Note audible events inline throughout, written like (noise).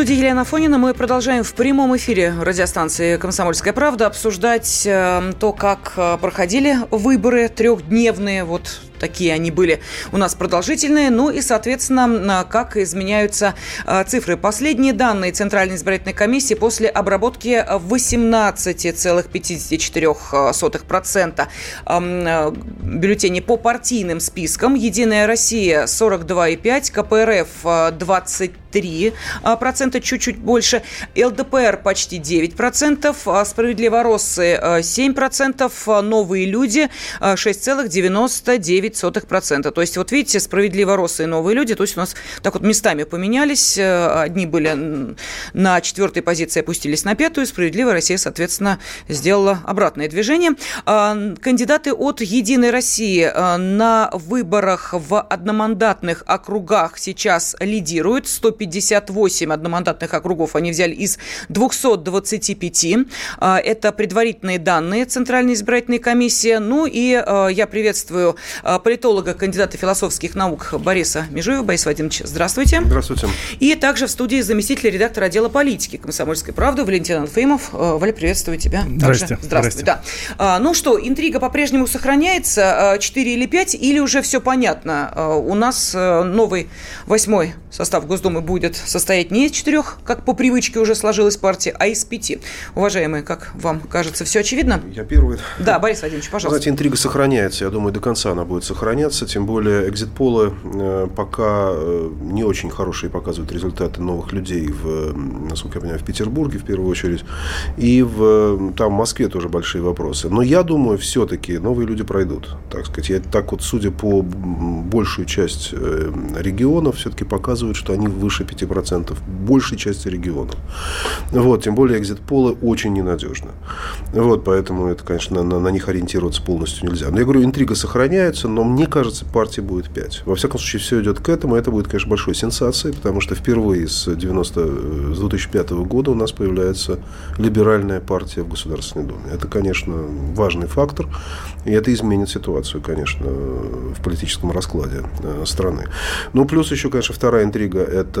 Студии Елена Фонина мы продолжаем в прямом эфире радиостанции «Комсомольская правда» обсуждать э, то, как э, проходили выборы трехдневные. Вот такие они были у нас продолжительные. Ну и, соответственно, как изменяются а, цифры. Последние данные Центральной избирательной комиссии после обработки 18,54% а, бюллетеней по партийным спискам. Единая Россия 42,5%, КПРФ 23%, процента чуть-чуть больше, ЛДПР почти 9%, Справедливоросы 7%, Новые люди 6,99%. 9,9%. То есть, вот видите, справедливо росы и новые люди, то есть у нас так вот местами поменялись. Э, одни были на четвертой позиции, опустились на пятую. Справедливая Россия, соответственно, сделала обратное движение. А, кандидаты от «Единой России» э, на выборах в одномандатных округах сейчас лидируют. 158 одномандатных округов они взяли из 225. А, это предварительные данные Центральной избирательной комиссии. Ну и э, я приветствую политолога, кандидата философских наук Бориса Межуева. Борис Вадимович, здравствуйте. Здравствуйте. И также в студии заместитель редактора отдела политики «Комсомольской правды» Валентин Анфеймов. Э, Валя, приветствую тебя. Здравствуйте. Также. Здравствуй. Да. А, ну что, интрига по-прежнему сохраняется. 4 или 5, или уже все понятно? А, у нас новый восьмой состав Госдумы будет состоять не из четырех, как по привычке уже сложилась партия, а из пяти. Уважаемые, как вам кажется, все очевидно? Я первый. Да, Борис Вадимович, пожалуйста. Знаете, интрига сохраняется. Я думаю, до конца она будет сохраняться. Тем более, экзит-полы э, пока э, не очень хорошие показывают результаты новых людей, в, насколько я понимаю, в Петербурге в первую очередь. И в, там в Москве тоже большие вопросы. Но я думаю, все-таки новые люди пройдут. Так сказать, я так вот, судя по большую часть э, регионов, все-таки показываю показывают, что они выше 5%, большей части регионов. Вот, тем более экзит-полы очень ненадежны. Вот, поэтому это, конечно, на, на них ориентироваться полностью нельзя. Но я говорю, интрига сохраняется, но мне кажется, партии будет 5. Во всяком случае, все идет к этому. Это будет, конечно, большой сенсацией, потому что впервые с, 90, с 2005 года у нас появляется либеральная партия в Государственной Думе. Это, конечно, важный фактор, и это изменит ситуацию, конечно, в политическом раскладе э, страны. Ну, плюс еще, конечно, вторая интрига – это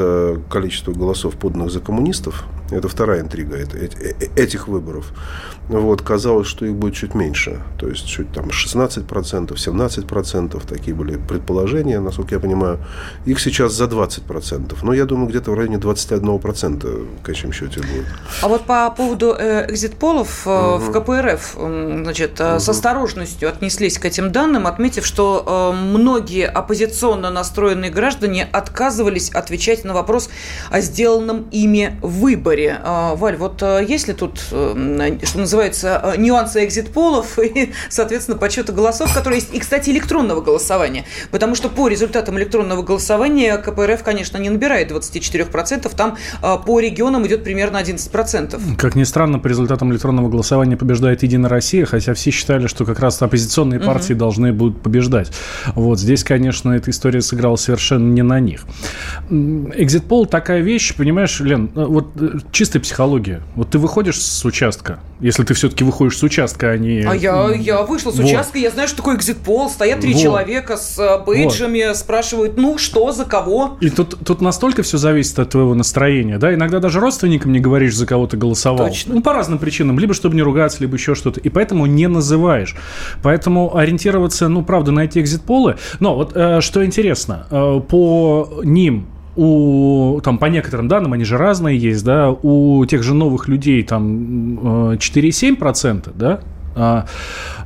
количество голосов, поданных за коммунистов. Это вторая интрига этих выборов. Вот, казалось, что их будет чуть меньше. То есть, чуть там 16%, 17%. Такие были предположения, насколько я понимаю. Их сейчас за 20%. Но я думаю, где-то в районе 21% в конечном счете будет. А вот по поводу э, экзит-полов угу. в КПРФ, значит, угу. с осторожностью отнеслись к этим данным, отметив, что многие оппозиционно настроенные граждане отказывались отвечать на вопрос о сделанном ими выборе. Валь, вот есть ли тут, что называется, э, нюансы экзит-полов (laughs) и, соответственно, подсчета голосов, которые есть, и, кстати, электронного голосования. Потому что по результатам электронного голосования КПРФ, конечно, не набирает 24%, там э, по регионам идет примерно 11%. Как ни странно, по результатам электронного голосования побеждает Единая Россия, хотя все считали, что как раз оппозиционные партии угу. должны будут побеждать. Вот здесь, конечно, эта история сыграла совершенно не на них. Экзит-пол такая вещь, понимаешь, Лен, э, вот чистая психология. Вот ты выходишь с участка, если ты все-таки выходишь с участка, а не... А я, я вышла с вот. участка, я знаю, что такое экзит-пол, стоят три вот. человека с э, бейджами, вот. спрашивают, ну, что, за кого? И тут, тут настолько все зависит от твоего настроения, да, иногда даже родственникам не говоришь, за кого ты голосовал. Точно. Ну, по разным причинам, либо чтобы не ругаться, либо еще что-то, и поэтому не называешь. Поэтому ориентироваться, ну, правда, на эти экзит-полы, но вот э, что интересно, э, по ним у, там, по некоторым данным, они же разные есть, да, у тех же новых людей там 4,7%, э, да, а,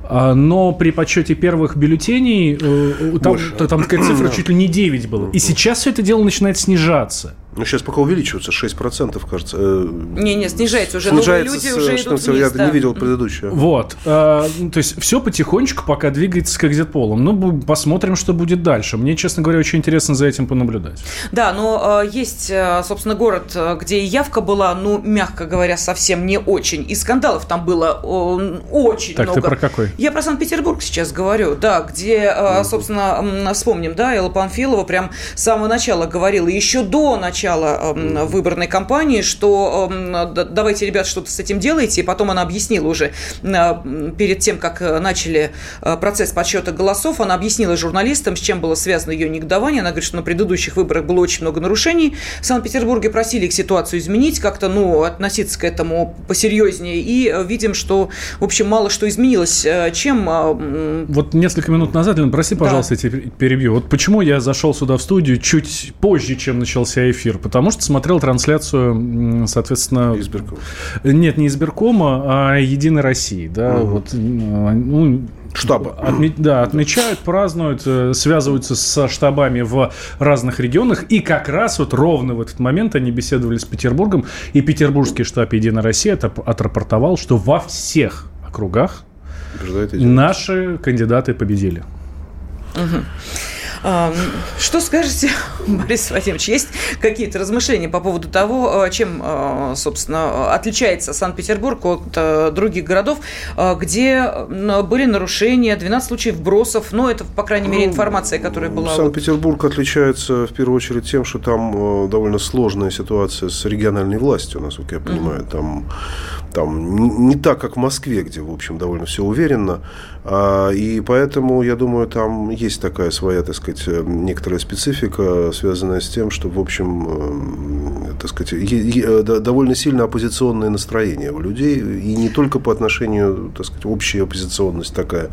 а, но при подсчете первых бюллетеней э, там, там такая цифра чуть ли не 9 была. И сейчас все это дело начинает снижаться. Ну, сейчас пока увеличиваются, 6%, кажется. Э, не, не, снижается уже. Снижается Новые люди с, уже идут вниз, Я да. не видел предыдущее. Вот. Э, то есть, все потихонечку пока двигается к экзит-полам. Ну, посмотрим, что будет дальше. Мне, честно говоря, очень интересно за этим понаблюдать. Да, но э, есть, э, собственно, город, э, где явка была, ну, мягко говоря, совсем не очень. И скандалов там было э, очень так, много. Так, ты про какой? Я про Санкт-Петербург сейчас говорю, да, где, э, собственно, вспомним, да, Элла Панфилова прям с самого начала говорила, еще до начала начала э, выборной кампании, что э, давайте, ребят, что-то с этим делайте. И потом она объяснила уже э, перед тем, как начали э, процесс подсчета голосов, она объяснила журналистам, с чем было связано ее негодование. Она говорит, что на предыдущих выборах было очень много нарушений. В Санкт-Петербурге просили их ситуацию изменить, как-то, ну, относиться к этому посерьезнее. И э, видим, что, в общем, мало что изменилось. Э, чем... Э, вот несколько минут назад, Лен, прости, пожалуйста, да. я тебя перебью. Вот почему я зашел сюда в студию чуть позже, чем начался эфир? Эфир, потому что смотрел трансляцию, соответственно... Избиркома. Нет, не избиркома, а Единой России. Да, угу. вот, ну, Штабы. Отме- да, отмечают, празднуют, э, связываются со штабами в разных регионах. И как раз вот ровно в этот момент они беседовали с Петербургом. И петербургский штаб «Единая Россия» отрапортовал, что во всех округах наши кандидаты победили. Угу. Что скажете, (laughs) Борис Вадимович? Есть какие-то размышления по поводу того, а, чем, а, собственно, отличается Санкт-Петербург от а, других городов, где были нарушения, 12 случаев бросов, но это, по крайней мере, ну, информация, которая была... Санкт-Петербург отличается, в первую очередь, тем, что там довольно сложная ситуация с региональной властью, насколько я понимаю. Mm-hmm. Там, там не так, как в Москве, где, в общем, довольно все уверенно. И поэтому, я думаю, там есть такая своя, так сказать, э, некоторая специфика, связанная с тем, что, в общем, э, так сказать, э, довольно сильно оппозиционное настроение у людей, и не только по отношению, так сказать, общая оппозиционность такая,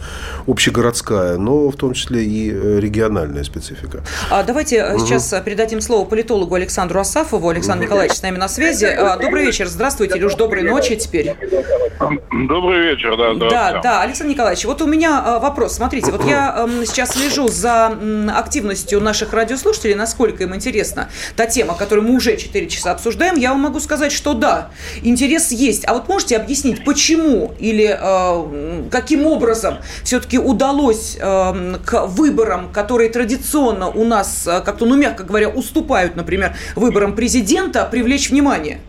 общегородская, но в том числе и региональная специфика. А давайте угу. сейчас передадим слово политологу Александру Асафову. Александр угу. Николаевич с нами на связи. А, добрый вечер, здравствуйте, или уж доброй ночи теперь. Добрый вечер, да. Да, да, Александр Николаевич, вот у меня а, вопрос. Смотрите, вот я эм, сейчас слежу за активностью наших радиослушателей, насколько им интересна та тема, которую мы уже 4 часа обсуждаем, я вам могу сказать, что да, интерес есть. А вот можете объяснить, почему или э, каким образом все-таки удалось э, к выборам, которые традиционно у нас, э, как-то, ну, мягко говоря, уступают, например, выборам президента, привлечь внимание?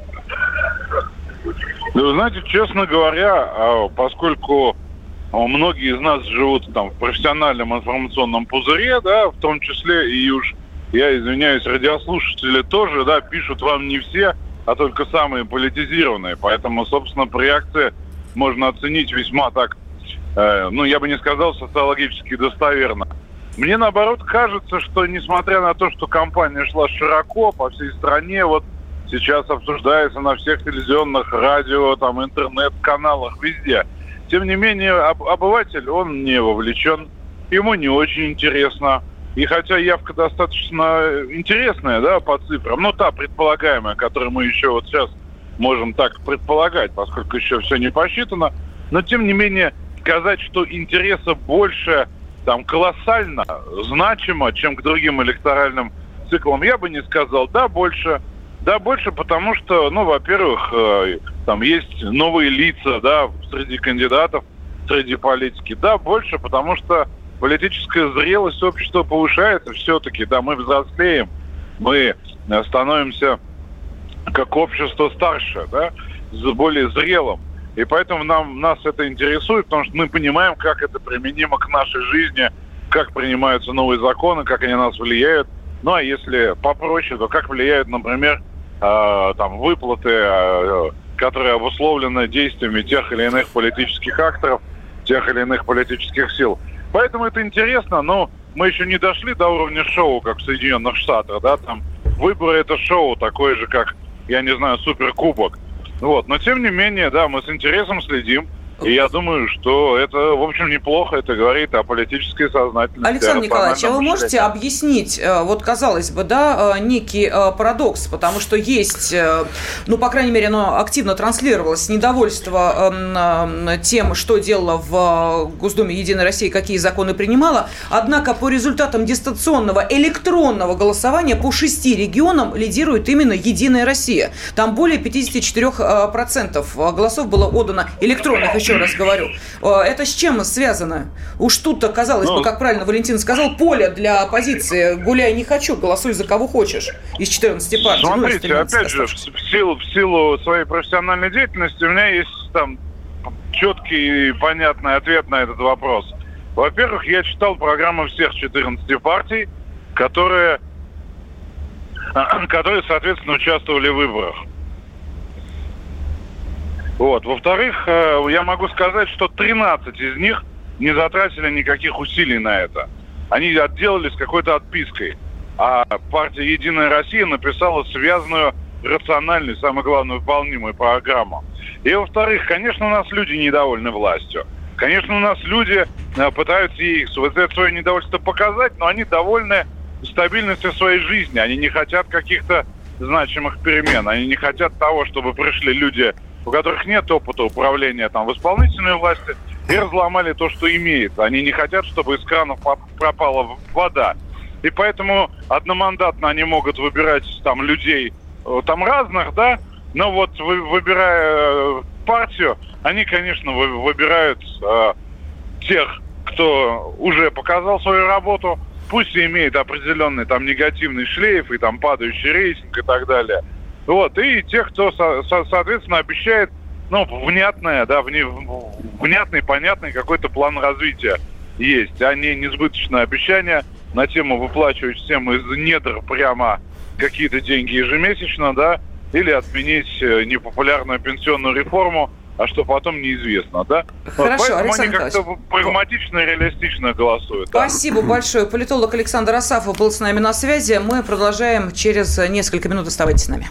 Ну, знаете, честно говоря, а, поскольку многие из нас живут там в профессиональном информационном пузыре, да, в том числе и уж, я извиняюсь, радиослушатели тоже, да, пишут вам не все, а только самые политизированные. Поэтому, собственно, по реакции можно оценить весьма так, э, ну, я бы не сказал социологически достоверно. Мне, наоборот, кажется, что, несмотря на то, что кампания шла широко по всей стране, вот сейчас обсуждается на всех телевизионных, радио, там, интернет-каналах, везде – тем не менее, об, обыватель, он не вовлечен, ему не очень интересно. И хотя явка достаточно интересная, да, по цифрам, но та предполагаемая, которую мы еще вот сейчас можем так предполагать, поскольку еще все не посчитано, но тем не менее сказать, что интереса больше, там, колоссально, значимо, чем к другим электоральным циклам, я бы не сказал. Да, больше, да, больше, потому что, ну, во-первых, э, там есть новые лица, да, среди кандидатов, среди политики. Да, больше, потому что политическая зрелость общества повышается все-таки, да, мы взрослеем, мы э, становимся как общество старше, да, более зрелым. И поэтому нам, нас это интересует, потому что мы понимаем, как это применимо к нашей жизни, как принимаются новые законы, как они на нас влияют. Ну, а если попроще, то как влияют, например, там, выплаты, э, которые обусловлены действиями тех или иных политических акторов, тех или иных политических сил. Поэтому это интересно, но мы еще не дошли до уровня шоу, как в Соединенных Штатах, да, там выборы это шоу, такое же, как, я не знаю, суперкубок. Вот, но тем не менее, да, мы с интересом следим. И я думаю, что это, в общем, неплохо. Это говорит о политической сознательности. Александр Николаевич, а вы можете объяснить, э, вот казалось бы, да, э, некий э, парадокс, потому что есть, ну, по крайней мере, оно активно транслировалось, недовольство эм, тем, что делала в Госдуме Единой России, какие законы принимала. Однако по результатам дистанционного электронного голосования по шести регионам лидирует именно Единая Россия. Там более 54% голосов было отдано электронных еще еще раз говорю. Э, это с чем связано? Уж тут-то, казалось ну, бы, как правильно Валентин сказал, поле для оппозиции. Гуляй не хочу, голосуй за кого хочешь из 14 партий. Ну, смотрите, ну, опять же, в силу, в силу своей профессиональной деятельности у меня есть там четкий и понятный ответ на этот вопрос. Во-первых, я читал программы всех 14 партий, которые, (clears throat) которые, соответственно, участвовали в выборах. Вот. Во-вторых, э, я могу сказать, что 13 из них не затратили никаких усилий на это. Они отделались какой-то отпиской. А партия «Единая Россия» написала связанную, рациональную, самое главное, выполнимую программу. И, во-вторых, конечно, у нас люди недовольны властью. Конечно, у нас люди э, пытаются ей вот свое недовольство показать, но они довольны стабильностью своей жизни. Они не хотят каких-то значимых перемен. Они не хотят того, чтобы пришли люди у которых нет опыта управления там в исполнительной власти, и разломали то, что имеет. Они не хотят, чтобы из кранов пропала вода. И поэтому одномандатно они могут выбирать там людей э, там разных, да, но вот вы, выбирая э, партию, они, конечно, вы, выбирают э, тех, кто уже показал свою работу, пусть и имеет определенный там негативный шлейф и там падающий рейтинг и так далее – вот, и тех, кто, со, со, соответственно, обещает, ну, внятное, да, вне, внятный, понятный какой-то план развития есть, а не несбыточное обещание на тему выплачивать всем из недр прямо какие-то деньги ежемесячно, да, или отменить э, непопулярную пенсионную реформу, а что потом неизвестно, да? Хорошо, вот, Поэтому Александр они как-то прагматично и реалистично голосуют. Спасибо да. большое. Политолог Александр Асафов был с нами на связи. Мы продолжаем через несколько минут. Оставайтесь с нами.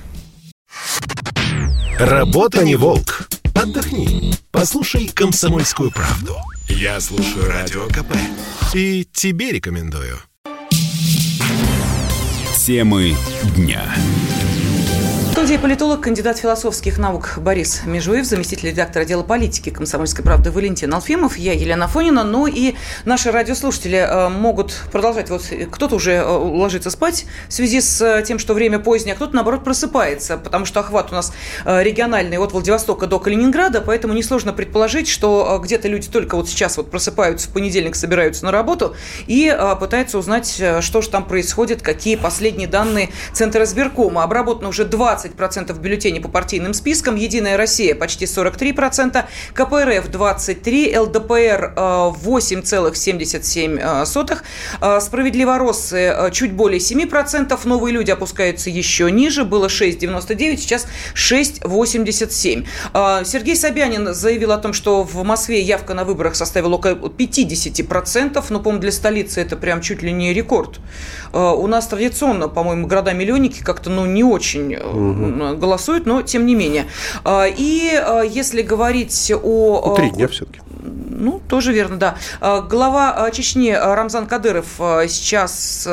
Работа не волк. Отдохни. Послушай комсомольскую правду. Я слушаю радио КП. И тебе рекомендую. Темы дня студии политолог, кандидат философских наук Борис Межуев, заместитель редактора отдела политики «Комсомольской правды» Валентин Алфимов, я Елена Фонина. Ну и наши радиослушатели э, могут продолжать. Вот кто-то уже э, ложится спать в связи с э, тем, что время позднее, а кто-то, наоборот, просыпается, потому что охват у нас региональный от Владивостока до Калининграда, поэтому несложно предположить, что где-то люди только вот сейчас вот просыпаются в понедельник, собираются на работу и пытаются узнать, что же там происходит, какие последние данные Центра избиркома. Обработано уже 20 20% бюллетеней по партийным спискам, Единая Россия почти 43%, КПРФ 23%, ЛДПР 8,77%, Справедливоросы чуть более 7%, Новые люди опускаются еще ниже, было 6,99, сейчас 6,87. Э, Сергей Собянин заявил о том, что в Москве явка на выборах составила около 50%, но, по-моему, для столицы это прям чуть ли не рекорд. Э, у нас традиционно, по-моему, города-миллионники как-то ну, не очень угу голосуют, но тем не менее. А, и а, если говорить о... Ну, три дня все-таки. Ну, тоже верно, да. А, глава Чечни Рамзан Кадыров сейчас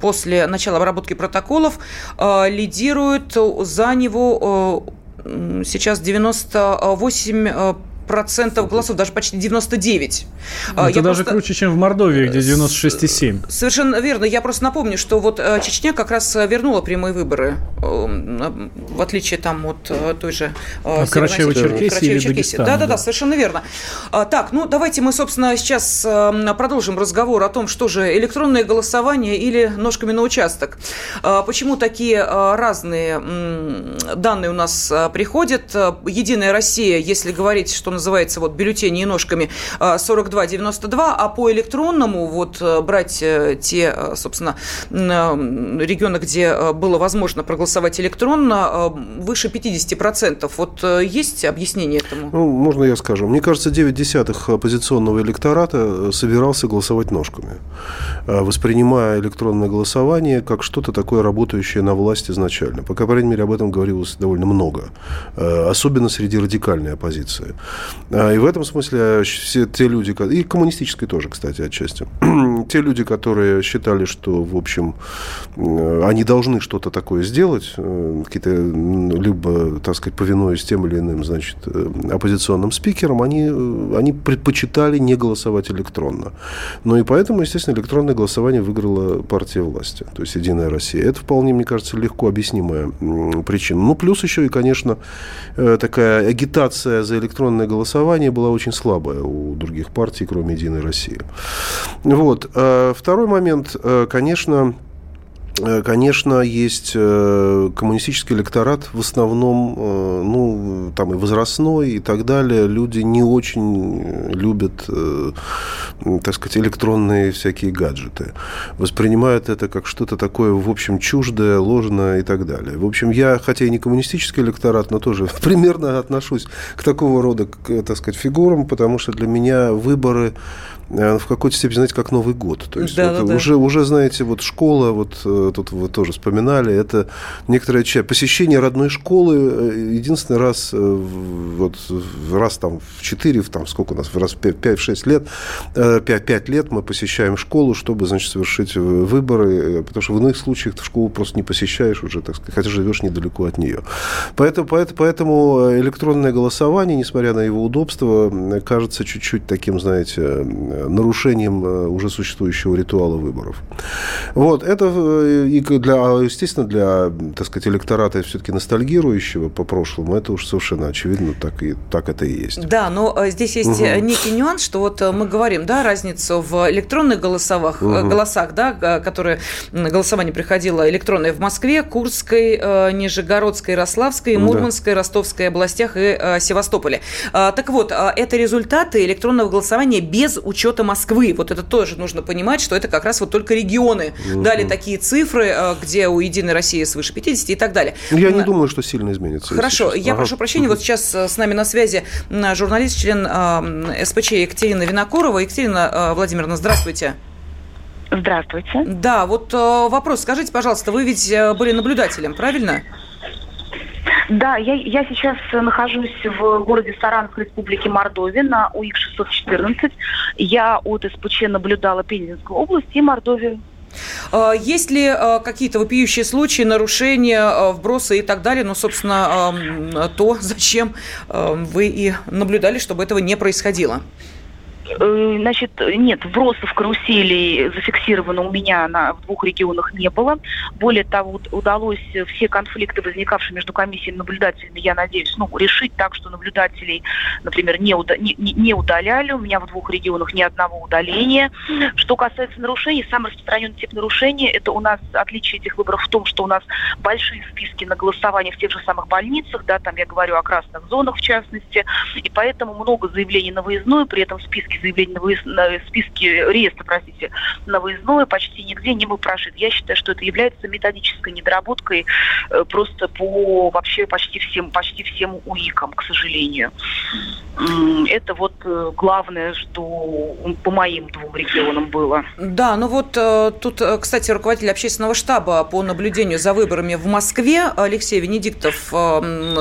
после начала обработки протоколов лидирует за него сейчас 98 процентов голосов, даже почти 99. Это Я даже просто... круче, чем в Мордовии, где 96,7. Совершенно верно. Я просто напомню, что вот э, Чечня как раз э, вернула прямые выборы, в отличие там от э, той же... А Карачаево-Черкесии. Да-да-да, совершенно верно. А, так, ну давайте мы, собственно, сейчас продолжим разговор о том, что же электронное голосование или ножками на участок. А, почему такие разные данные у нас приходят? Единая Россия, если говорить, что называется, вот бюллетени и ножками 42,92, а, а по электронному вот э, брать э, те, э, собственно, регионы, где было возможно проголосовать электронно, выше 50%. Вот есть объяснение этому? Ну, можно я скажу. Мне кажется, 9 десятых оппозиционного электората собирался голосовать ножками, воспринимая электронное голосование как что-то такое работающее на власть изначально. По крайней мере, об этом говорилось довольно много, особенно среди радикальной оппозиции. А, и в этом смысле все те люди, и коммунистической тоже, кстати, отчасти, (clears throat) те люди, которые считали, что, в общем, они должны что-то такое сделать, э, какие-то, либо, так сказать, повинуясь тем или иным, значит, э, оппозиционным спикерам, они, э, они предпочитали не голосовать электронно. Ну и поэтому, естественно, электронное голосование выиграла партия власти, то есть «Единая Россия». Это вполне, мне кажется, легко объяснимая причина. Ну, плюс еще и, конечно, такая агитация за электронное голосование была очень слабая у других партий, кроме «Единой России». Вот. Второй момент, конечно, Э, конечно, есть э, коммунистический электорат, в основном, э, ну, там и возрастной, и так далее. Люди не очень любят, так сказать, электронные всякие гаджеты. Воспринимают это как что-то такое, в общем, чуждое, ложное и так далее. В общем, я, хотя и не коммунистический электорат, но тоже (laughs) примерно отношусь к такого рода, так сказать, фигурам, потому что для меня выборы в какой-то степени, знаете, как Новый год. То есть да, вот да, уже, да. уже, знаете, вот школа, вот э, тут вы тоже вспоминали, это некоторое часть посещение родной школы э, единственный раз, э, вот раз там в 4, там сколько у нас, раз в 5-6 лет, 5, 5 лет мы посещаем школу, чтобы, значит, совершить выборы, потому что в иных случаях ты школу просто не посещаешь уже, так сказать, хотя живешь недалеко от нее. Поэтому, поэтому, поэтому электронное голосование, несмотря на его удобство, кажется чуть-чуть таким, знаете, нарушением э, уже существующего ритуала выборов. Вот, это э, и для, естественно, для, так сказать, электората все-таки ностальгирующего по прошлому, это уж совершенно очевидно, так, и, так это и есть. Да, но э, здесь есть угу. некий нюанс, что вот мы говорим, да, разницу в электронных голосовых, угу. голосах, да, которые голосование приходило электронное в Москве, Курской, Нижегородской, Рославской, Мурманской, да. Ростовской областях и Севастополе. Так вот, это результаты электронного голосования без учета учета Москвы. Вот это тоже нужно понимать, что это как раз вот только регионы угу. дали такие цифры, э, где у Единой России свыше 50 и так далее. Я не думаю, что сильно изменится. Хорошо, я ага. прошу прощения, вот сейчас э, с нами на связи журналист, член э, СПЧ Екатерина Винокурова. Екатерина Владимировна, здравствуйте. Здравствуйте. Да, вот вопрос. Скажите, пожалуйста, вы ведь были наблюдателем, правильно? Да, я, я сейчас нахожусь в городе Саранск Республики Мордовия на УИК-614. Я от СПЧ наблюдала Пензенскую область и Мордовию. А, есть ли а, какие-то вопиющие случаи, нарушения, а, вбросы и так далее? Ну, собственно, то, зачем вы и наблюдали, чтобы этого не происходило? Э, значит, нет, вбросов каруселей зафиксировано у меня на, в двух регионах не было. Более того, удалось все конфликты, возникавшие между комиссиями и наблюдателями, я надеюсь, ну, решить так, что наблюдателей, например, не, уда не, не удаляли. У меня в двух регионах ни одного удаления. Что касается нарушений, самый распространенный тип нарушения – это у нас отличие этих выборов в том, что у нас большие списки на голосование в тех же самых больницах, да, там я говорю о красных зонах в частности, и поэтому много заявлений на выездную, при этом списки заявлений на, выезд, на списке реестра, простите, на выездное почти нигде не был прошит. Я считаю, что это является методической недоработкой э, просто по вообще почти всем, почти всем УИКам, к сожалению. Это вот э, главное, что по моим двум регионам было. Да, ну вот э, тут, кстати, руководитель общественного штаба по наблюдению за выборами в Москве Алексей Венедиктов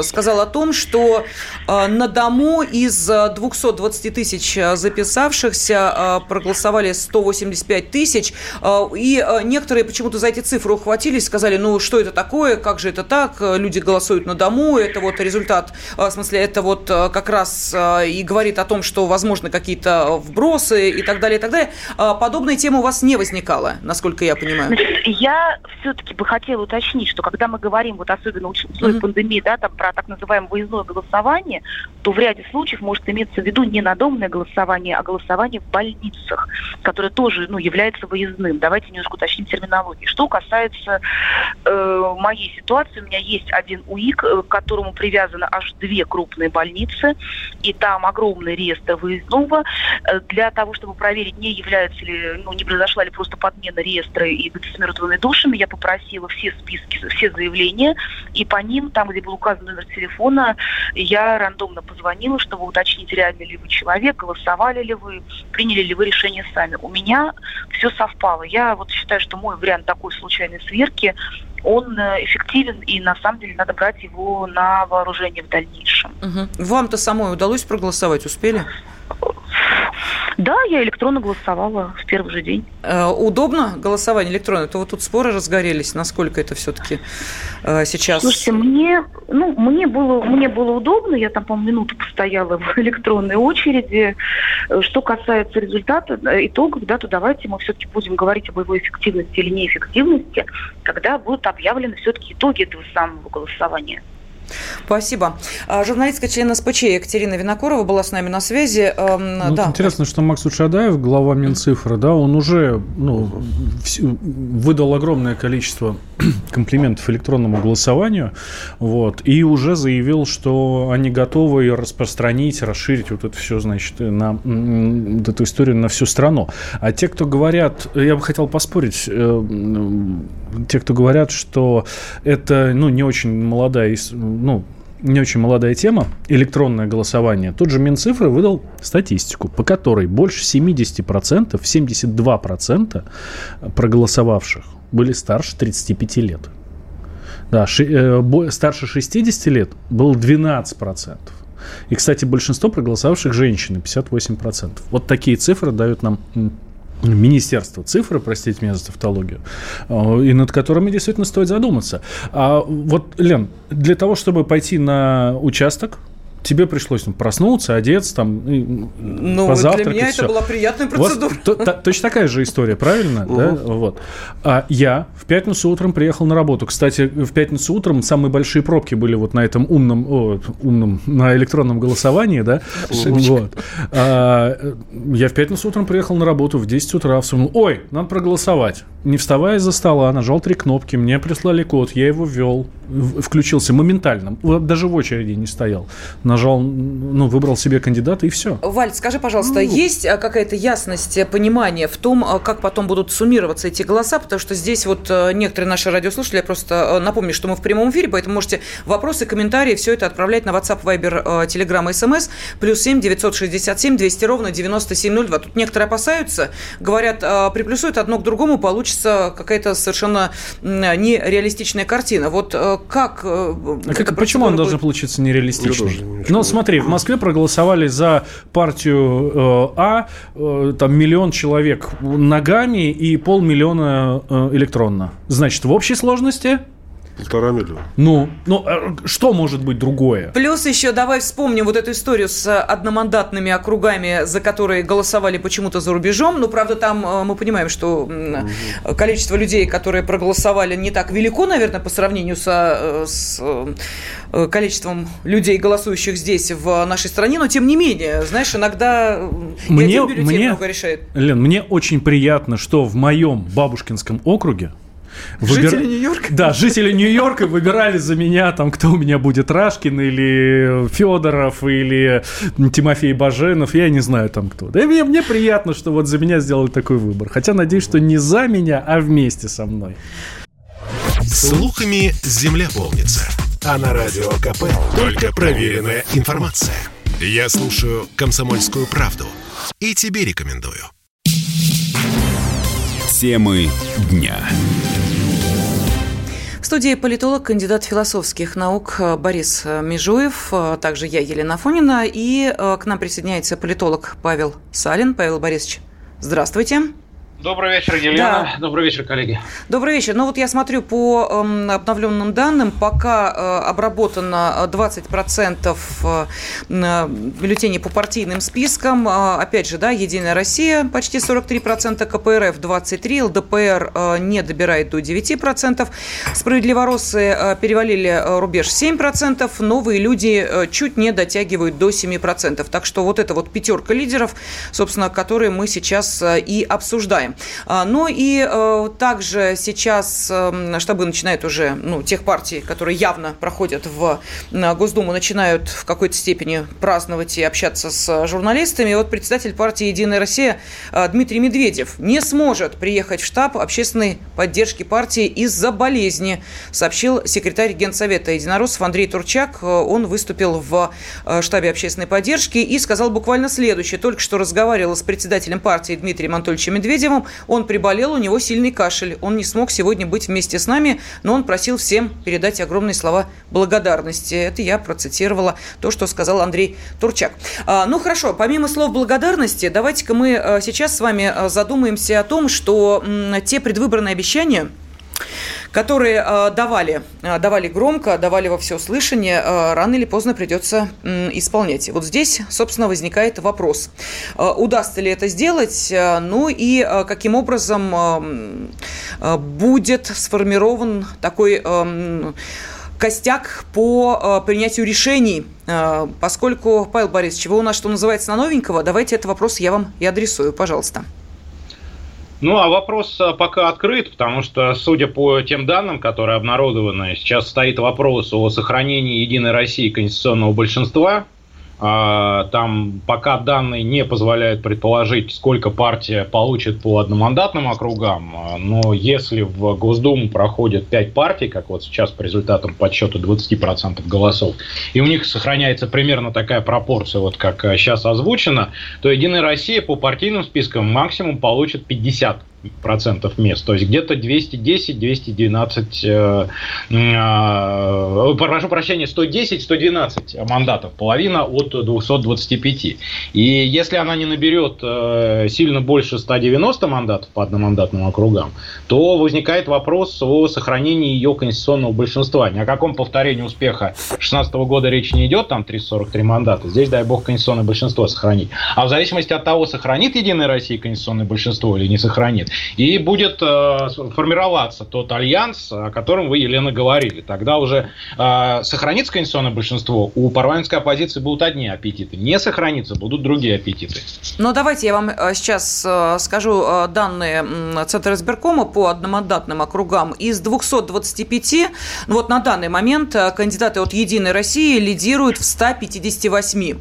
сказал о том, что на дому из 220 тысяч записанных записавшихся а, проголосовали 185 тысяч, а, и а, некоторые почему-то за эти цифры ухватились, сказали, ну что это такое, как же это так, люди голосуют на дому, это вот результат, в смысле, это вот как раз и говорит о том, что возможно какие-то вбросы и так далее, и так далее. Подобная тема у вас не возникала, насколько я понимаю. Я все-таки бы хотела уточнить, что когда мы говорим, вот особенно в условиях mm-hmm. пандемии, да, там про так называемое выездное голосование, то в ряде случаев может иметься в виду не надомное голосование, о голосовании в больницах, которое тоже ну, является выездным. Давайте немножко уточним терминологию. Что касается э, моей ситуации, у меня есть один УИК, э, к которому привязаны аж две крупные больницы, и там огромный реестр выездного. Э, для того, чтобы проверить, не является ли, ну, не произошла ли просто подмена реестра и мертвыми душами, я попросила все списки, все заявления, и по ним, там, где был указан номер телефона, я рандомно позвонила, чтобы уточнить, реально ли вы человек, голосовали ли вы, приняли ли вы решение сами. У меня все совпало. Я вот считаю, что мой вариант такой случайной сверки, он э, эффективен, и на самом деле надо брать его на вооружение в дальнейшем. Угу. Вам-то самой удалось проголосовать? Успели? Да, я электронно голосовала в первый же день. Э, удобно голосование электронное? То вот тут споры разгорелись, насколько это все-таки э, сейчас... Слушайте, мне, ну, мне, было, мне было удобно, я там, по-моему, минуту постояла в электронной очереди. Э, что касается результата, итогов, да, то давайте мы все-таки будем говорить об его эффективности или неэффективности, когда будут объявлены все-таки итоги этого самого голосования. Спасибо. А, журналистка член СПЧ Екатерина Винокурова была с нами на связи. Эм, ну, да. Интересно, что Максут Шадаев, глава Минцифры, да, он уже ну, выдал огромное количество (clears throat) комплиментов электронному голосованию, вот, и уже заявил, что они готовы распространить, расширить вот это все, значит, на вот эту историю на всю страну. А те, кто говорят, я бы хотел поспорить, э, те, кто говорят, что это, ну, не очень молодая ну, не очень молодая тема, электронное голосование, тот же Минцифры выдал статистику, по которой больше 70%, 72% проголосовавших были старше 35 лет. Да, э, старше 60 лет было 12%. И, кстати, большинство проголосовавших женщины, 58%. Вот такие цифры дают нам министерство цифры, простите меня за тавтологию, э, и над которыми действительно стоит задуматься. А вот, Лен, для того, чтобы пойти на участок, тебе пришлось ну, проснуться, одеться, там, ну, позавтракать. Для меня все. это была приятная процедура. Вот, то, то, точно такая же история, правильно? Да? Вот. А я в пятницу утром приехал на работу. Кстати, в пятницу утром самые большие пробки были вот на этом умном, о, умном на электронном голосовании, да? Вот. А, я в пятницу утром приехал на работу в 10 утра, вспомнил, ой, надо проголосовать. Не вставая из-за стола, нажал три кнопки, мне прислали код, я его ввел, включился моментально, даже в очереди не стоял. Нажал, ну, выбрал себе кандидата и все. Валь, скажи, пожалуйста, ну, есть а, какая-то ясность, э, понимание в том, а, как потом будут суммироваться эти голоса? Потому что здесь вот э, некоторые наши радиослушатели, я просто э, напомню, что мы в прямом эфире, поэтому можете вопросы, комментарии, все это отправлять на WhatsApp, Viber, Telegram, SMS, плюс 7 967 200 ровно 9702. Тут некоторые опасаются, говорят, приплюсуют одно к другому, получится какая-то совершенно нереалистичная картина. Вот как... А как почему он будет... должен получиться нереалистичной? Ну, смотри, в Москве проголосовали за партию э, А э, там миллион человек ногами и полмиллиона э, электронно. Значит, в общей сложности Полтора миллиона. Ну, ну, а что может быть другое? Плюс еще давай вспомним вот эту историю с одномандатными округами, за которые голосовали почему-то за рубежом. Ну, правда, там э, мы понимаем, что угу. количество людей, которые проголосовали, не так велико, наверное, по сравнению со, э, с э, количеством людей, голосующих здесь, в нашей стране. Но, тем не менее, знаешь, иногда мне, мне, много решает. Лен, мне очень приятно, что в моем бабушкинском округе Выбир... Жители Нью-Йорка? Да, жители Нью-Йорка выбирали за меня, там, кто у меня будет, Рашкин или Федоров, или Тимофей Баженов, я не знаю там кто. Да и мне, мне приятно, что вот за меня сделали такой выбор. Хотя надеюсь, что не за меня, а вместе со мной. Слухами земля полнится. А на радио КП только проверенная информация. Я слушаю «Комсомольскую правду» и тебе рекомендую. Темы дня студии политолог, кандидат философских наук Борис Межуев, также я, Елена Фонина, и э, к нам присоединяется политолог Павел Салин. Павел Борисович, здравствуйте. Добрый вечер, Елена. Да. Добрый вечер, коллеги. Добрый вечер. Ну вот я смотрю по э, обновленным данным, пока э, обработано 20% э, э, бюллетеней по партийным спискам. Э, опять же, да, Единая Россия почти 43%, КПРФ 23%, ЛДПР э, не добирает до 9%, Справедливоросы э, перевалили рубеж 7%, новые люди э, чуть не дотягивают до 7%. Так что вот это вот пятерка лидеров, собственно, которые мы сейчас и обсуждаем. Знаем. Ну и также сейчас эм, штабы начинают уже, ну, тех партий, которые явно проходят в Госдуму, начинают в какой-то степени праздновать и общаться с журналистами. И вот председатель партии «Единая Россия» Дмитрий Медведев не сможет приехать в штаб общественной поддержки партии из-за болезни, сообщил секретарь Генсовета единороссов Андрей Турчак. Он выступил в э, штабе общественной поддержки и сказал буквально следующее. Только что разговаривала с председателем партии Дмитрием Анатольевичем Медведевым. Он приболел, у него сильный кашель. Он не смог сегодня быть вместе с нами, но он просил всем передать огромные слова благодарности. Это я процитировала то, что сказал Андрей Турчак. А, ну хорошо, помимо слов благодарности, давайте-ка мы э, сейчас с вами э, задумаемся о том, что те предвыборные обещания, которые э, давали, э, давали громко, давали во всеуслышание, э, рано или поздно придется исполнять. Вот здесь, собственно, возникает вопрос, удастся ли это сделать, ну и каким образом будет сформирован такой... Костяк по принятию решений, поскольку, Павел Борисович, чего у нас, что называется, на новенького, давайте этот вопрос я вам и адресую, пожалуйста. Ну, а вопрос а, пока открыт, потому что, судя по тем данным, которые обнародованы, сейчас стоит вопрос о сохранении Единой России конституционного большинства там пока данные не позволяют предположить, сколько партия получит по одномандатным округам, а, но если в Госдуму проходят 5 партий, как вот сейчас по результатам подсчета 20% голосов, и у них сохраняется примерно такая пропорция, вот как сейчас а, озвучено, то Единая Россия по партийным спискам максимум получит 50 процентов мест, то есть где-то 210-212, э, э, прошу прощения, 110-112 мандатов, половина от 225. И если она не наберет э, сильно больше 190 мандатов по одномандатным округам, то возникает вопрос о сохранении ее конституционного большинства. Ни о каком повторении успеха 2016 года речи не идет, там 343 мандата. Здесь, дай бог, конституционное большинство сохранить. А в зависимости от того, сохранит Единая Россия конституционное большинство или не сохранит, и будет э, формироваться тот альянс, о котором вы, Елена, говорили. Тогда уже э, сохранится конституционное большинство, у парламентской оппозиции будут одни аппетиты. Не сохранится, будут другие аппетиты. Ну, давайте я вам э, сейчас э, скажу э, данные Центра избиркома по одномандатным округам. Из 225, ну вот на данный момент кандидаты от «Единой России» лидируют в 158.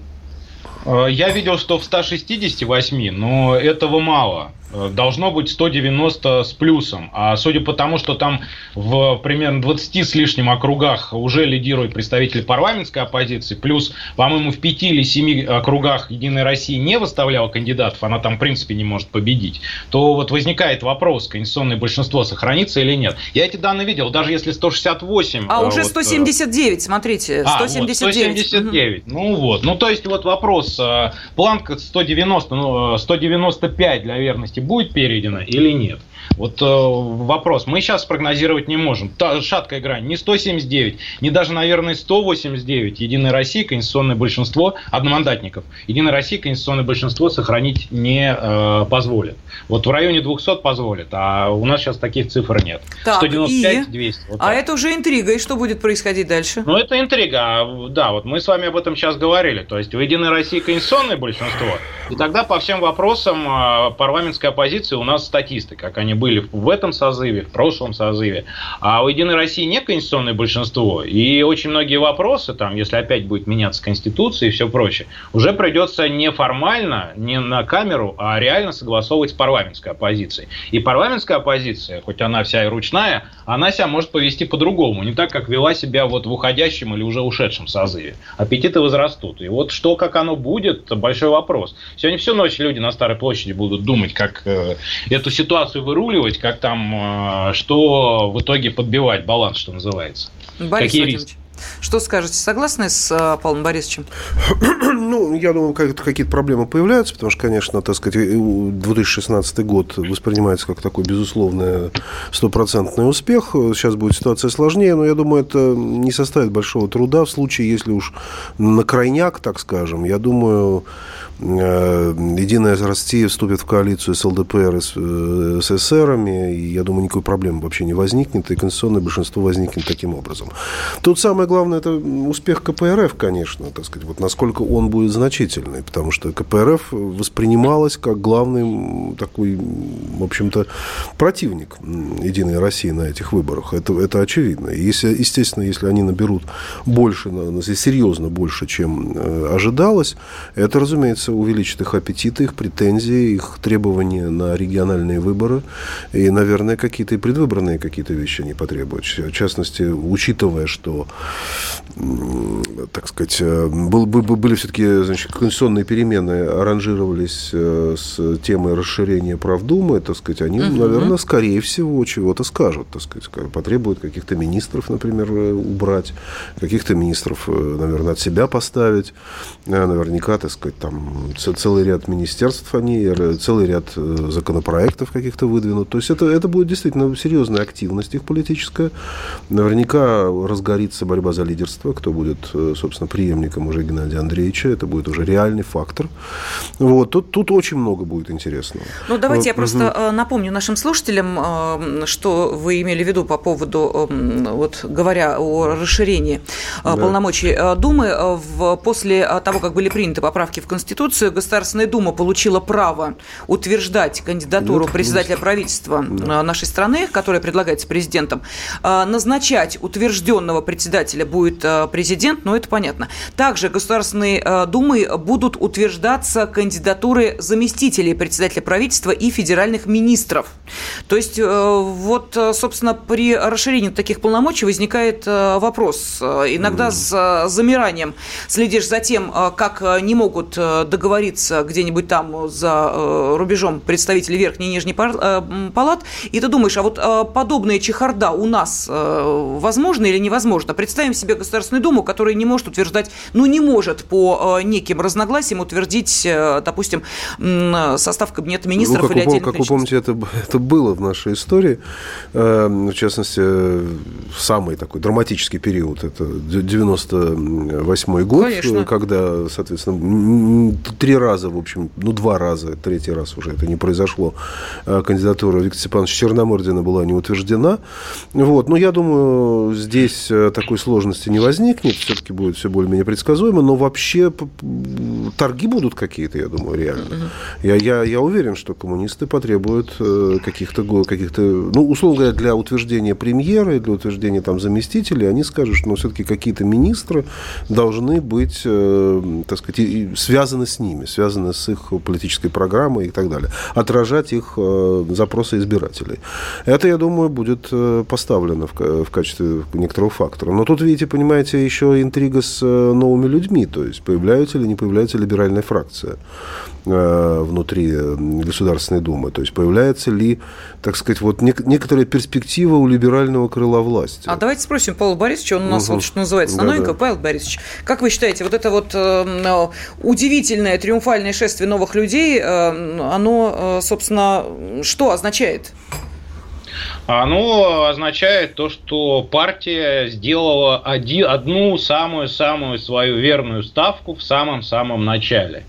Я видел, что в 168, но этого мало. Э, должно быть 190 с плюсом. А судя по тому, что там в примерно 20 с лишним округах уже лидируют представители парламентской оппозиции, плюс, по-моему, в 5 или 7 округах Единая Россия не выставляла кандидатов, она там, в принципе, не может победить, то вот возникает вопрос, конституционное большинство сохранится или нет. Я эти данные видел, даже если 168... А уже вот, 179, смотрите, 179. А, вот, 179, угу. ну вот. Ну, то есть, вот вопрос, э, планка 190, ну, 195 для верности будет перейдена или нет. Вот э, вопрос. Мы сейчас прогнозировать не можем. Та шаткая грань. Не 179, не даже, наверное, 189. Единая Россия, конституционное большинство одномандатников. Единая Россия, конституционное большинство сохранить не э, позволит. Вот в районе 200 позволит, а у нас сейчас таких цифр нет. Так, 195, и... 200. Вот а это уже интрига. И что будет происходить дальше? Ну, это интрига. А, да, вот мы с вами об этом сейчас говорили. То есть, у Единой России конституционное большинство, и тогда по всем вопросам э, парламентской оппозиции у нас статисты, как они были в этом созыве, в прошлом созыве. А у Единой России не конституционное большинство. И очень многие вопросы, там, если опять будет меняться Конституция и все прочее, уже придется не формально, не на камеру, а реально согласовывать с парламентской оппозицией. И парламентская оппозиция, хоть она вся и ручная, она себя может повести по-другому. Не так, как вела себя вот в уходящем или уже ушедшем созыве. Аппетиты возрастут. И вот что, как оно будет, большой вопрос. Сегодня всю ночь люди на Старой площади будут думать, как э, эту ситуацию выруливать разруливать, как там, э, что в итоге подбивать баланс, что называется. Борис Какие риски? Что скажете, согласны с э, Павлом Борисовичем? (clears throat) Ну, я думаю, какие-то проблемы появляются, потому что, конечно, так сказать, 2016 год воспринимается как такой безусловный стопроцентный успех. Сейчас будет ситуация сложнее, но я думаю, это не составит большого труда в случае, если уж на крайняк, так скажем. Я думаю, Единая Россия вступит в коалицию с ЛДПР и с, э, с эсерами, и я думаю, никакой проблемы вообще не возникнет, и конституционное большинство возникнет таким образом. Тут самое главное – это успех КПРФ, конечно, так сказать, вот насколько он будет значительной, потому что КПРФ воспринималась как главный такой, в общем-то, противник Единой России на этих выборах. Это, это очевидно. Если, естественно, если они наберут больше, серьезно больше, чем э, ожидалось, это, разумеется, увеличит их аппетиты, их претензии, их требования на региональные выборы. И, наверное, какие-то и предвыборные какие-то вещи они потребуют. В частности, учитывая, что, так сказать, э, был, были все-таки значит, конституционные перемены аранжировались э, с темой расширения прав Думы, так сказать, они, угу. наверное, скорее всего, чего-то скажут, так сказать, потребуют каких-то министров, например, э, убрать, каких-то министров, наверное, от себя поставить, наверняка, так сказать, там целый ряд министерств они, целый ряд законопроектов каких-то выдвинут. То есть это, это будет действительно серьезная активность их политическая. Наверняка разгорится борьба за лидерство, кто будет, собственно, преемником уже Геннадия Андреевича. Это будет уже реальный фактор. Вот. Тут, тут очень много будет интересного. Ну, давайте я просто угу. напомню нашим слушателям, э, что вы имели в виду по поводу, э, вот говоря о расширении да. полномочий Думы. В, после того, как были приняты поправки в Конституцию, Государственная Дума получила право утверждать кандидатуру вот, председателя правительства да. нашей страны, которая предлагается президентом. Назначать утвержденного председателя будет президент, но это понятно. Также Государственной э, Думой будут утверждаться кандидатуры заместителей председателя правительства и федеральных министров. То есть, э, вот, э, собственно, при расширении таких полномочий возникает вопрос. Иногда с замиранием следишь за тем, как не могут договориться где-нибудь там за рубежом представители верхней и нижней палат, и ты думаешь, а вот подобная чехарда у нас возможно или невозможно? Представим себе Государственную Думу, которая не может утверждать, ну, не может по э, неким разногласиям утвердить, э, допустим, состав кабинета министров ну, как или отдельных Как вы помните, это, это было в нашей истории, э, в частности, самый такой драматический период, это 98 год, Конечно. когда, соответственно, три раза, в общем, ну, два раза, третий раз уже это не произошло, кандидатура Виктора Степановича Черномырдина была не утверждена. Вот. Но я думаю, здесь такой сложности не возникнет, все-таки будет все более-менее предсказуемо, но вообще торги будут какие-то, я думаю, реально. Я, я, я уверен, что коммунисты потребуют э, каких-то, каких-то, ну, условно говоря, для утверждения премьера и для утверждения там заместителей, они скажут, что ну, все-таки какие-то министры должны быть, э, так сказать, связаны с ними, связаны с их политической программой и так далее, отражать их э, запросы избирателей. Это, я думаю, будет поставлено в, в качестве некоторого фактора. Но тут, видите, понимаете, еще интрига с новыми людьми, то есть появляются или не появляется либеральная фракция э, внутри э, Государственной Думы? То есть появляется ли, так сказать, вот некоторая перспектива у либерального крыла власти? А давайте спросим Павла Борисовича, он у нас угу. вот что называется на да, да. Павел Борисович, как вы считаете, вот это вот э, удивительное триумфальное шествие новых людей, э, оно, э, собственно, что означает? Оно означает то, что партия сделала один, одну самую-самую свою верную ставку в самом-самом начале,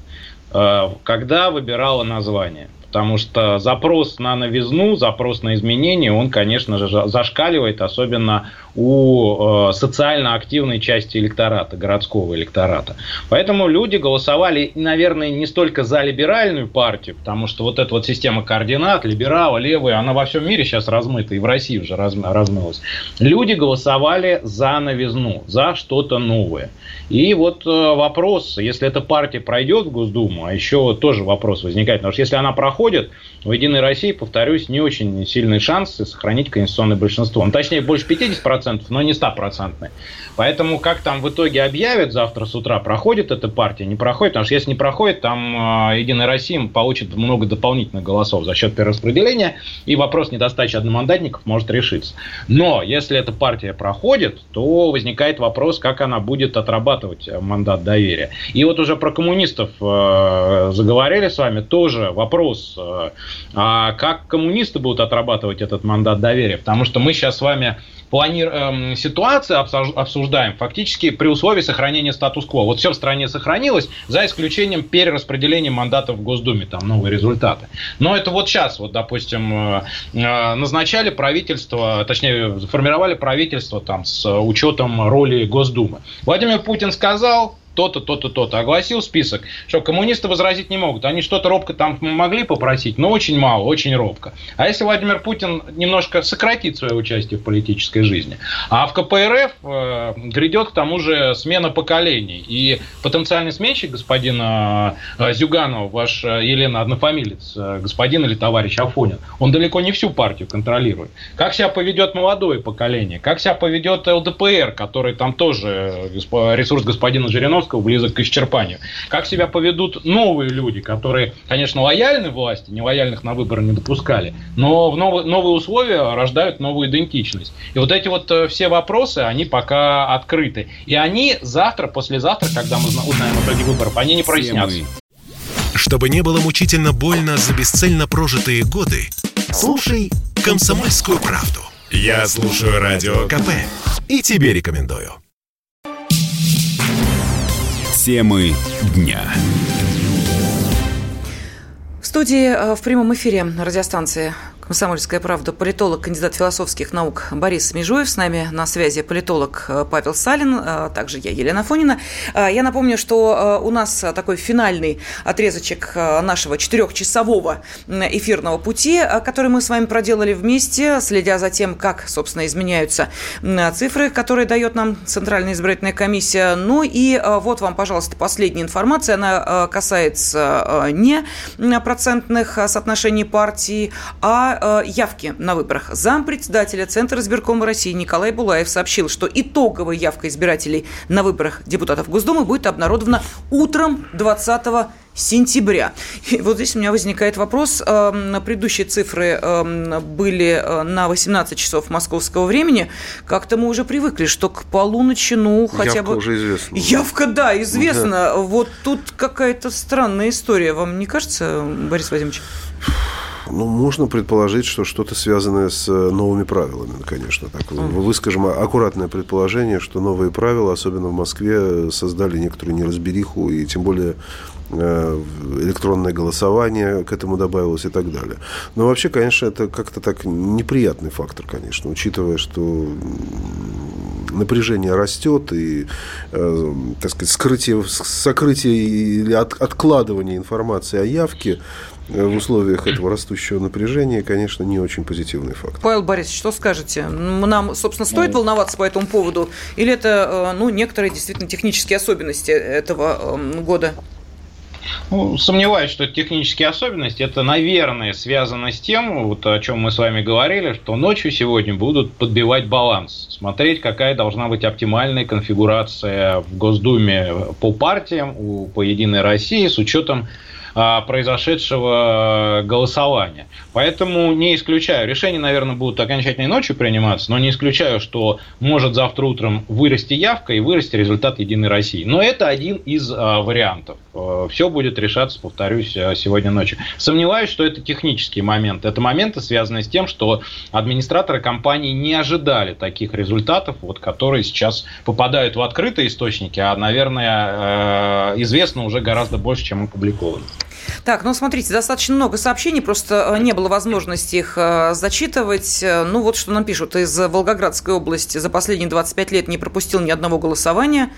э, когда выбирала название. Потому что запрос на новизну, запрос на изменения, он, конечно же, зашкаливает, особенно у э, социально активной части электората, городского электората. Поэтому люди голосовали, наверное, не столько за либеральную партию, потому что вот эта вот система координат, либералы, левые, она во всем мире сейчас размыта, и в России уже размылась. Люди голосовали за новизну, за что-то новое. И вот э, вопрос, если эта партия пройдет в Госдуму, а еще тоже вопрос возникает, потому что если она проходит, в Единой России, повторюсь, не очень сильные шансы сохранить конституционное большинство. Ну, точнее, больше 50%, но не 100%. Поэтому как там в итоге объявят завтра с утра, проходит эта партия, не проходит, потому что если не проходит, там э, Единая Россия получит много дополнительных голосов за счет перераспределения, и вопрос недостачи одномандатников может решиться. Но если эта партия проходит, то возникает вопрос, как она будет отрабатывать мандат доверия. И вот уже про коммунистов э, заговорили с вами, тоже вопрос, э, а как коммунисты будут отрабатывать этот мандат доверия? Потому что мы сейчас с вами плани... эм, ситуацию обсуждаем фактически при условии сохранения статус-кво. Вот все в стране сохранилось, за исключением перераспределения мандатов в Госдуме, там новые результаты. Но это вот сейчас, вот, допустим, э, э, назначали правительство, точнее, формировали правительство там с учетом роли Госдумы. Владимир Путин сказал, то-то, то-то, то-то. Огласил список, что коммунисты возразить не могут. Они что-то робко там могли попросить, но очень мало, очень робко. А если Владимир Путин немножко сократит свое участие в политической жизни? А в КПРФ э, грядет к тому же смена поколений. И потенциальный сменщик господина э, Зюганова, ваш э, Елена однофамилец, э, господин или товарищ Афонин, он далеко не всю партию контролирует. Как себя поведет молодое поколение? Как себя поведет ЛДПР, который там тоже э, ресурс господина Жириновского близок к исчерпанию? Как себя поведут новые люди, которые, конечно, лояльны власти, не лояльных на выборы не допускали, но в новые, новые условия рождают новую идентичность. И вот эти вот э, все вопросы, они пока открыты. И они завтра, послезавтра, когда мы узнаем итоги выборов, они не прояснятся. Чтобы не было мучительно больно за бесцельно прожитые годы, слушай «Комсомольскую правду». Я слушаю Радио КП и тебе рекомендую. Темы дня. В студии э, в прямом эфире радиостанции «Комсомольская правда» политолог, кандидат философских наук Борис Межуев. С нами на связи политолог э, Павел Салин, а также я, Елена Фонина. А, я напомню, что э, у нас такой финальный отрезочек э, нашего четырехчасового эфирного пути, который мы с вами проделали вместе, следя за тем, как, собственно, изменяются цифры, которые дает нам Центральная избирательная комиссия. Ну и вот вам, пожалуйста, последняя информация. Она касается не процентных соотношений партий, а э, явки на выборах. Зампредседателя Центра избиркома России Николай Булаев сообщил, что итоговая явка избирателей на выборах депутатов Госдумы будет обнародована утром 20 сентября. И вот здесь у меня возникает вопрос. Эм, предыдущие цифры эм, были э, на 18 часов московского времени. Как-то мы уже привыкли, что к полуночи, ну, хотя Явка бы... уже известна. Явка, да, известна. Да. Вот тут какая-то странная история. Вам не кажется, Борис Владимирович? Ну, можно предположить, что что-то связанное с э, новыми правилами, конечно. Так. Выскажем аккуратное предположение, что новые правила, особенно в Москве, создали некоторую неразбериху, и тем более э, электронное голосование к этому добавилось и так далее. Но вообще, конечно, это как-то так неприятный фактор, конечно, учитывая, что напряжение растет и, э, так сказать, скрытие, сокрытие или от, откладывание информации о явке в условиях этого растущего напряжения, конечно, не очень позитивный факт. Павел Борисович, что скажете? Нам, собственно, стоит ну, волноваться по этому поводу? Или это ну, некоторые действительно технические особенности этого эм, года? Ну, сомневаюсь, что это технические особенности. Это, наверное, связано с тем, вот о чем мы с вами говорили, что ночью сегодня будут подбивать баланс, смотреть, какая должна быть оптимальная конфигурация в Госдуме по партиям, по Единой России с учетом произошедшего голосования. Поэтому не исключаю. Решения, наверное, будут окончательной ночью приниматься, но не исключаю, что может завтра утром вырасти явка и вырасти результат Единой России. Но это один из а, вариантов. А, все будет решаться, повторюсь, а, сегодня ночью. Сомневаюсь, что это технический момент. Это моменты, связанные с тем, что администраторы компании не ожидали таких результатов, вот, которые сейчас попадают в открытые источники, а, наверное, э, известно уже гораздо больше, чем опубликовано. Так, ну смотрите, достаточно много сообщений, просто э, не было возможности их э, зачитывать. Э, ну вот что нам пишут. Из Волгоградской области за последние 25 лет не пропустил ни одного голосования.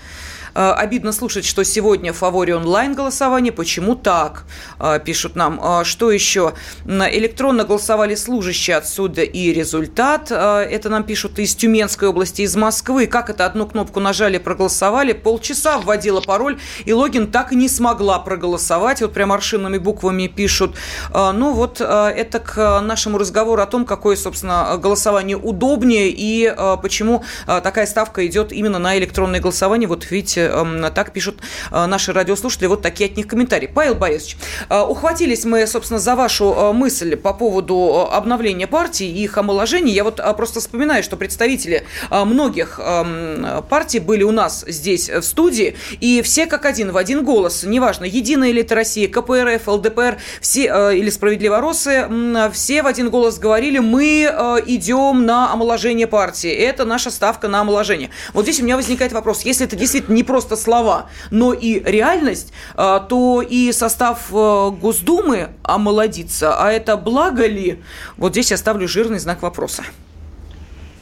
Э, обидно слушать, что сегодня в фаворе онлайн-голосование. Почему так? Э, пишут нам. Э, что еще? Электронно голосовали служащие отсюда и результат. Это нам пишут из Тюменской области, из Москвы. Как это? Одну кнопку нажали, проголосовали. Полчаса вводила пароль, и логин так и не смогла проголосовать. Вот прям аршинными буквами пишут. Ну вот это к нашему разговору о том, какое, собственно, голосование удобнее и почему такая ставка идет именно на электронное голосование. Вот видите, так пишут э, наши радиослушатели. Вот такие от них комментарии. Павел Борисович, э, ухватились мы, собственно, за вашу э, мысль по поводу обновления партии и их омоложения. Я вот просто вспоминаю, что представители многих эм, партий были у нас здесь в студии, и все как один, в один голос, неважно, Единая или это КПРФ, ЛДПР, все, или Справедливоросы, все в один голос говорили, мы идем на омоложение партии. Это наша ставка на омоложение. Вот здесь у меня возникает вопрос, если это действительно не просто слова, но и реальность, а, то и состав э, Госдумы омолодится. А это благо ли? Вот здесь я ставлю жирный знак вопроса.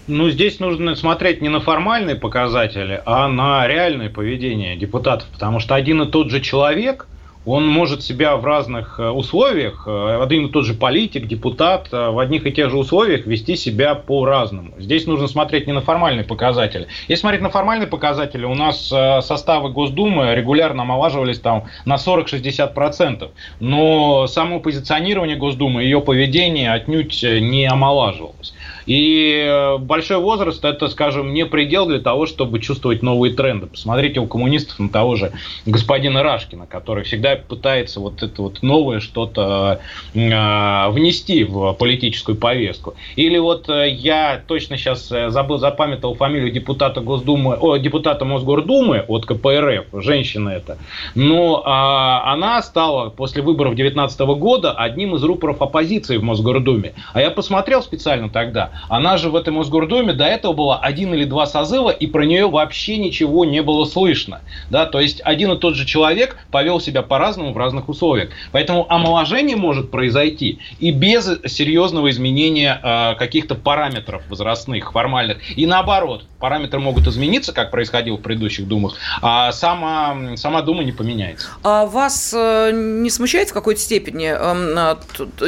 Ну, здесь нужно смотреть не на формальные показатели, а на реальное поведение депутатов, потому что один и тот же человек – он может себя в разных э, условиях, э, один и тот же политик, депутат, э, в одних и тех же условиях вести себя по-разному. Здесь нужно смотреть не на формальные показатели. Если смотреть на формальные показатели, у нас составы Госдумы регулярно омолаживались там на 40-60%. Но само позиционирование Госдумы, ее поведение отнюдь не омолаживалось. И большой возраст это, скажем, не предел для того, чтобы чувствовать новые тренды. Посмотрите у коммунистов на того же господина Рашкина, который всегда пытается вот это вот новое что-то э, внести в политическую повестку. Или вот э, я точно сейчас э, забыл, запамятовал фамилию депутата Госдумы, о, депутата Мосгордумы от КПРФ, женщина это. Но э, она стала после выборов 2019 года одним из рупоров оппозиции в Мосгордуме. А я посмотрел специально тогда, она же в этой Мосгордуме до этого была один или два созыва, и про нее вообще ничего не было слышно. Да? То есть один и тот же человек повел себя по-разному в разных условиях. Поэтому омоложение может произойти и без серьезного изменения э, каких-то параметров возрастных, формальных. И наоборот, параметры могут измениться, как происходило в предыдущих думах, а сама, сама дума не поменяется. А вас э, не смущает в какой-то степени э,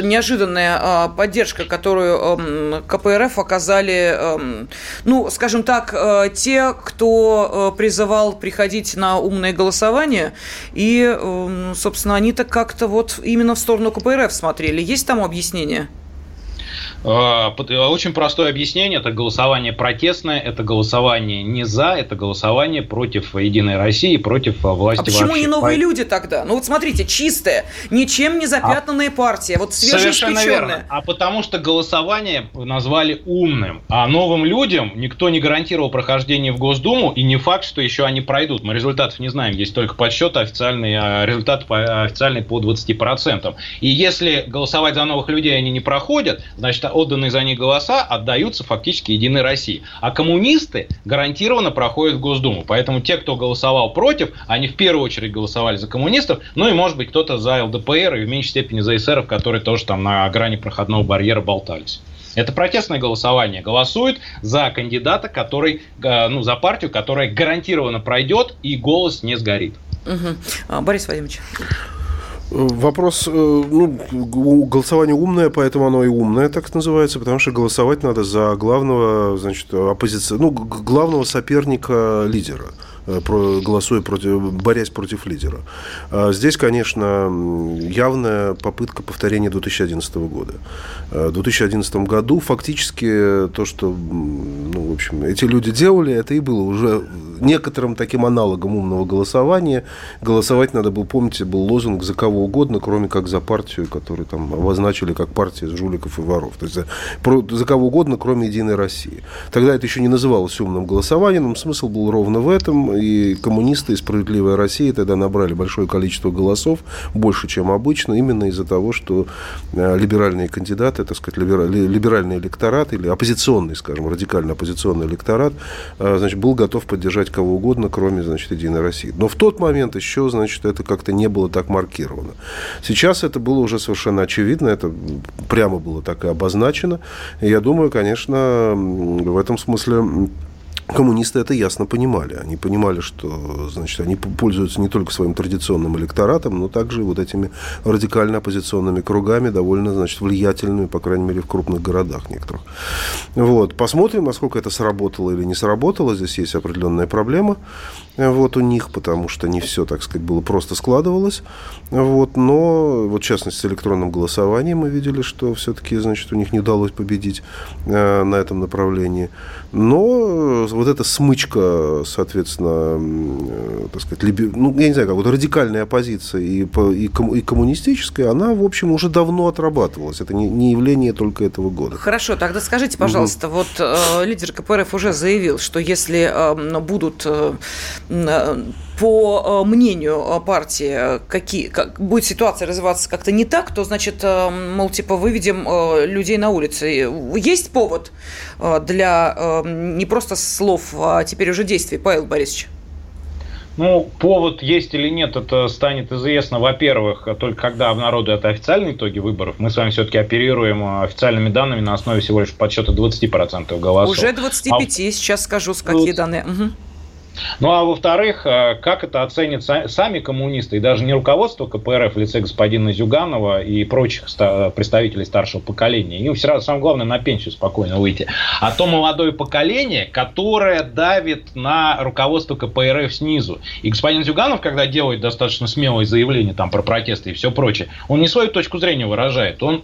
неожиданная э, поддержка, которую э, КПРФ РФ оказали, эм, ну, скажем так, э, те, кто э, призывал приходить на умное голосование, и, эм, собственно, они-то как-то вот именно в сторону КПРФ смотрели. Есть там объяснение? А, очень простое объяснение. Это голосование протестное, это голосование не за, это голосование против Единой России, против а, власти А почему вообще. не новые люди тогда? Ну вот смотрите, чистая, ничем не запятнанная а, партия, вот Совершенно верно. А потому что голосование назвали умным. А новым людям никто не гарантировал прохождение в Госдуму, и не факт, что еще они пройдут. Мы результатов не знаем, есть только подсчеты официальные, результаты официальные по 20%. И если голосовать за новых людей они не проходят, значит, отданные за них голоса отдаются фактически Единой России. А коммунисты гарантированно проходят в Госдуму. Поэтому те, кто голосовал против, они в первую очередь голосовали за коммунистов, ну и, может быть, кто-то за ЛДПР и в меньшей степени за эсеров, которые тоже там на грани проходного барьера болтались. Это протестное голосование. Голосуют за кандидата, который, э, ну, за партию, которая гарантированно пройдет и голос не сгорит. Угу. Борис Владимирович. Вопрос, э, ну, голосование умное, поэтому оно и умное, так называется, потому что голосовать надо за главного, значит, оппозиции, ну, главного соперника лидера. Э, голосуя против, борясь против лидера. А здесь, конечно, явная попытка повторения 2011 года. Э, в 2011 году фактически то, что ну, в общем, эти люди делали, это и было уже некоторым таким аналогом умного голосования. Голосовать надо было, помните, был лозунг за кого угодно, кроме как за партию, которую там обозначили как партия жуликов и воров. То есть за, за кого угодно, кроме Единой России. Тогда это еще не называлось умным голосованием, смысл был ровно в этом и коммунисты, и «Справедливая Россия» тогда набрали большое количество голосов, больше, чем обычно, именно из-за того, что э, либеральные кандидаты, так сказать, либеральный электорат или оппозиционный, скажем, радикально оппозиционный электорат, э, значит, был готов поддержать кого угодно, кроме, значит, Единой России. Но в тот момент еще, значит, это как-то не было так маркировано. Сейчас это было уже совершенно очевидно, это прямо было так и обозначено. И я думаю, конечно, в этом смысле Коммунисты это ясно понимали. Они понимали, что значит, они пользуются не только своим традиционным электоратом, но также вот этими радикально оппозиционными кругами, довольно значит, влиятельными, по крайней мере, в крупных городах некоторых. Вот. Посмотрим, насколько это сработало или не сработало. Здесь есть определенная проблема вот, у них, потому что не все, так сказать, было просто складывалось. Вот. Но, вот, в частности, с электронным голосованием мы видели, что все-таки значит, у них не удалось победить э, на этом направлении. Но вот эта смычка, соответственно, э, так сказать, либи, ну, я не знаю, как вот радикальная оппозиция и, и, и коммунистическая, она, в общем, уже давно отрабатывалась. Это не, не явление только этого года. Хорошо, тогда скажите, пожалуйста, угу. вот э, лидер КПРФ уже заявил, что если э, будут, э, э по э, мнению партии, какие, как, будет ситуация развиваться как-то не так, то, значит, мол, типа, выведем людей на улице. Есть повод для не просто слов, а теперь уже действий, Павел Борисович? Ну, повод есть или нет, это станет известно, во-первых, только когда обнародуют официальные итоги выборов. Мы с вами все-таки оперируем официальными данными на основе всего лишь подсчета 20% голосов. Уже 25, а... сейчас скажу, с какие ну, данные. Угу. Ну а во-вторых, э, как это оценят сами коммунисты, и даже не руководство КПРФ в лице господина Зюганова и прочих представителей старшего поколения. Им все равно самое главное на пенсию спокойно выйти. А то молодое поколение, которое давит на руководство КПРФ снизу. И господин Зюганов, когда делает достаточно смелые заявления там, про протесты и все прочее, он не свою точку зрения выражает. Он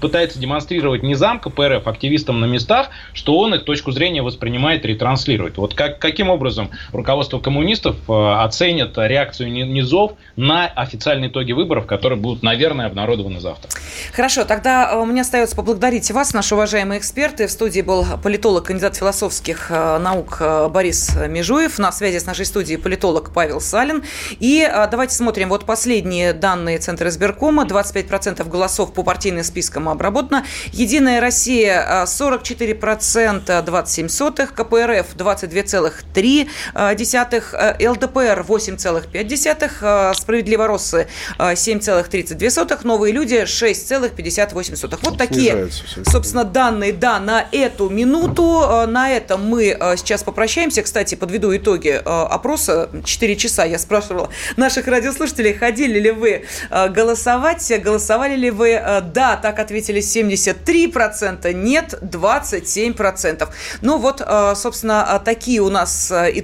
пытается демонстрировать низам КПРФ активистам на местах, что он их точку зрения воспринимает и ретранслирует. Вот как, каким образом руководство коммунистов э, оценит реакцию низов на официальные итоги выборов, которые будут, наверное, обнародованы завтра. Хорошо, тогда э, мне остается поблагодарить вас, наши уважаемые эксперты. В студии был политолог, кандидат философских э, наук Борис Межуев. На связи с нашей студией политолог Павел Салин. И давайте смотрим вот последние данные Центра избиркома. 25% голосов по партийным спискам обработано. Единая Россия 44%, 27 сотых. КПРФ 22,3 десятых, э, ЛДПР 8,5, Справедливоросы 7,32, Новые люди 6,58. Вот такие, собственно, данные, да, на эту минуту. Э, на этом мы э, сейчас попрощаемся. Кстати, подведу итоги опроса. 4 часа я спрашивала наших радиослушателей, ходили ли вы голосовать, голосовали ли вы да, так ответили 73%, нет 27%. Ну вот, собственно, такие у нас итоги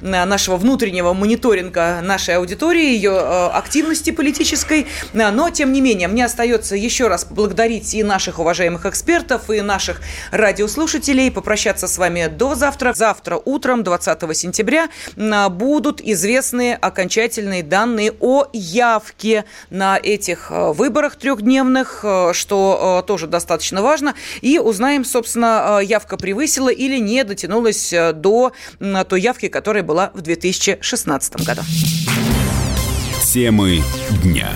э, нашего внутреннего мониторинга нашей аудитории, ее э, активности политической. Э, но, тем не менее, мне остается еще раз поблагодарить и наших уважаемых экспертов, и наших радиослушателей, попрощаться с вами до завтра. Завтра утром, 20 сентября, будут известны окончательные данные о явке на этих выборах трехдневных, что тоже достаточно важно. И узнаем, собственно, явка превысила или не дотянулась до той явки, которая была в 2016 году. Темы дня.